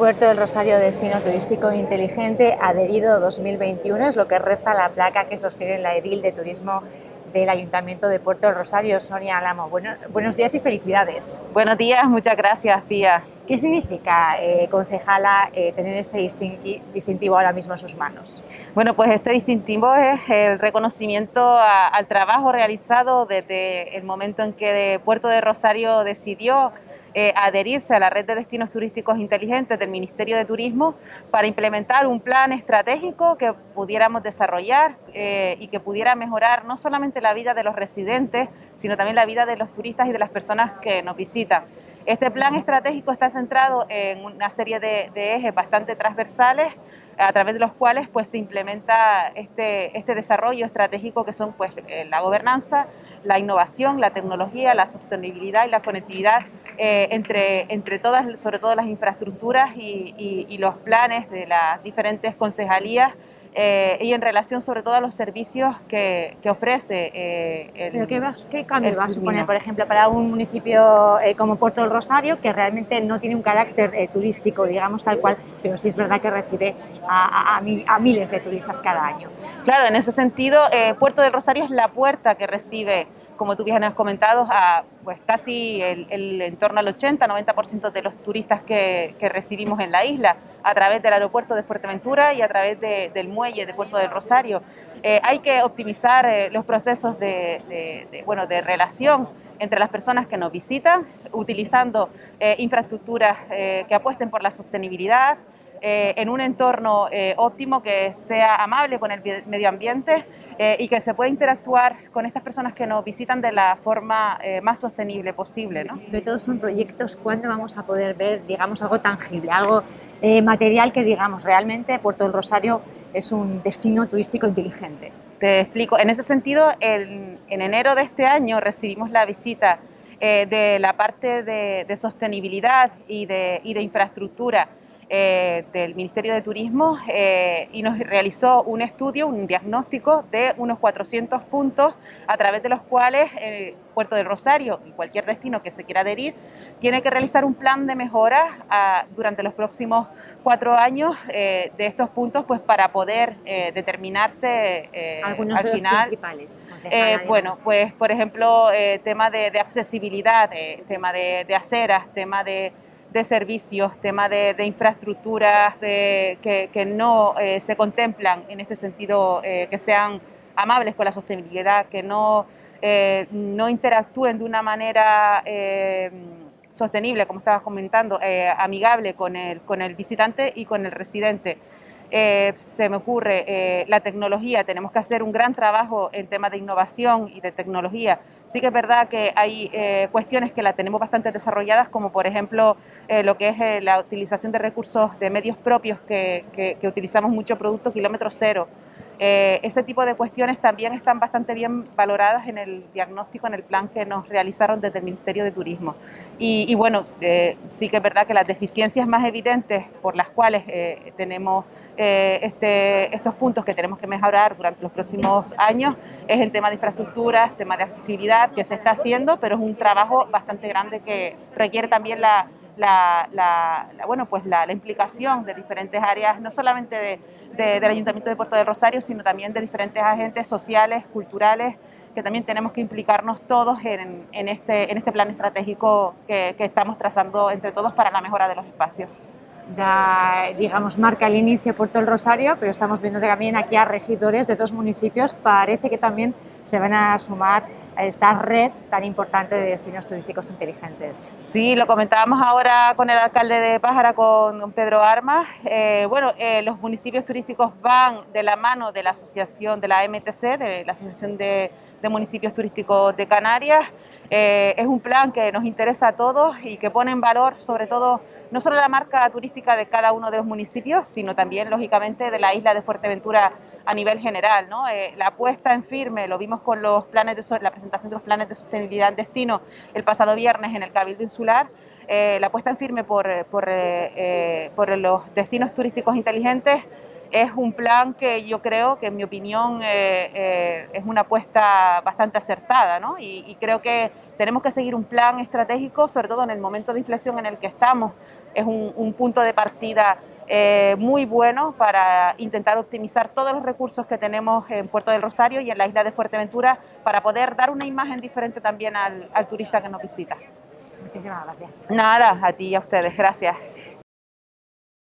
Puerto del Rosario Destino Turístico Inteligente adherido 2021 es lo que reza la placa que sostiene la edil de turismo del Ayuntamiento de Puerto del Rosario, Sonia Alamo. Bueno, buenos días y felicidades. Buenos días, muchas gracias, Pía. ¿Qué significa, eh, concejala, eh, tener este distintivo ahora mismo en sus manos? Bueno, pues este distintivo es el reconocimiento al trabajo realizado desde el momento en que Puerto de Rosario decidió eh, adherirse a la red de destinos turísticos inteligentes del Ministerio de Turismo para implementar un plan estratégico que pudiéramos desarrollar eh, y que pudiera mejorar no solamente la vida de los residentes, sino también la vida de los turistas y de las personas que nos visitan. Este plan estratégico está centrado en una serie de, ejes bastante transversales a través de los cuales pues, se implementa este, este desarrollo estratégico que son pues, eh, la gobernanza, la innovación, la tecnología, la sostenibilidad y la conectividad eh, entre, entre todas, sobre todo las infraestructuras y, los planes de las diferentes concejalías eh, y en relación sobre todo a los servicios que, ofrece eh, el ¿Pero qué, qué cambio va a suponer, por ejemplo, para un municipio como Puerto del Rosario, que realmente no tiene un carácter turístico, digamos tal cual, pero sí es verdad que recibe a, a, miles de turistas cada año? Claro, en ese sentido, Puerto del Rosario es la puerta que recibe como tú bien has comentado, a pues casi el, en torno al 80-90% de los turistas que, recibimos en la isla a través del aeropuerto de Fuerteventura y a través del muelle de Puerto del Rosario. Eh, hay que optimizar eh, los procesos de, bueno, de relación entre las personas que nos visitan, utilizando eh, infraestructuras que apuesten por la sostenibilidad, eh, en un entorno eh, óptimo que sea amable con el medio ambiente eh, y que se pueda interactuar con estas personas que nos visitan de la forma más sostenible posible. ¿no? De todos son proyectos, ¿cuándo vamos a poder ver, digamos, algo tangible, algo material que, digamos, realmente Puerto del Rosario es un destino turístico inteligente? Te explico. En ese sentido, en, enero de este año recibimos la visita de la parte de, sostenibilidad y de, y de infraestructura eh, del Ministerio de Turismo eh, y nos realizó un estudio, un diagnóstico de unos 400 puntos a través de los cuales eh, Puerto del Rosario y cualquier destino que se quiera adherir tiene que realizar un plan de mejora ah, durante los próximos cuatro años de estos puntos pues para poder determinarse Algunos al de final. Los principales, bueno, pues por ejemplo, tema de, accesibilidad, tema de, de aceras, tema de de servicios, tema de, infraestructuras que, no eh, se contemplan en este sentido, eh, que sean amables con la sostenibilidad, que no, eh, no interactúen de una manera sostenible, como estabas comentando, amigable con el, con el visitante y con el residente. Se me ocurre la tecnología, tenemos que hacer un gran trabajo en temas de innovación y de tecnología Sí que es verdad que hay eh, cuestiones que la tenemos bastante desarrolladas, como por ejemplo eh, lo que es eh, la utilización de recursos de medios propios, que, que, utilizamos mucho producto kilómetro cero. Ese tipo de cuestiones también están bastante bien valoradas en el diagnóstico, en el plan que nos realizaron desde el Ministerio de Turismo. Y, y bueno, sí que es verdad que las deficiencias más evidentes por las cuales tenemos eh, este, estos puntos que tenemos que mejorar durante los próximos años es el tema de infraestructuras, tema de accesibilidad, que se está haciendo, pero es un trabajo bastante grande que requiere también la, bueno, pues la, implicación de diferentes áreas, no solamente del Ayuntamiento de Puerto del Rosario, sino también de diferentes agentes sociales, culturales, que también tenemos que implicarnos todos en, este, en este plan estratégico que estamos trazando entre todos para la mejora de los espacios digamos, marca el inicio Puerto del Rosario, pero estamos viendo también aquí a regidores de otros municipios. Parece que también se van a sumar a esta red tan importante de destinos turísticos inteligentes. Sí, lo comentábamos ahora con el alcalde de Pájara, con Pedro Armas. Eh, bueno, eh, los municipios turísticos van de la mano de la asociación de la MTC, de la Asociación de, Municipios Turísticos de Canarias. Eh, es un plan que nos interesa a todos y que pone en valor sobre todo no solo la marca turística de cada uno de los municipios, sino también, lógicamente, de la isla de Fuerteventura a nivel general. ¿no? Eh, la apuesta en firme, lo vimos con los planes de la presentación de los planes de sostenibilidad en destino el pasado viernes en el Cabildo Insular, eh, la apuesta en firme por, por, eh, por los destinos turísticos inteligentes es un plan que yo creo que en mi opinión eh, eh, es una apuesta bastante acertada ¿no? y, creo que tenemos que seguir un plan estratégico, sobre todo en el momento de inflación en el que estamos. Es un, punto de partida eh, muy bueno para intentar optimizar todos los recursos que tenemos en Puerto del Rosario y en la isla de Fuerteventura para poder dar una imagen diferente también al, al turista que nos visita. Muchísimas gracias. Nada, a ti y a ustedes, gracias.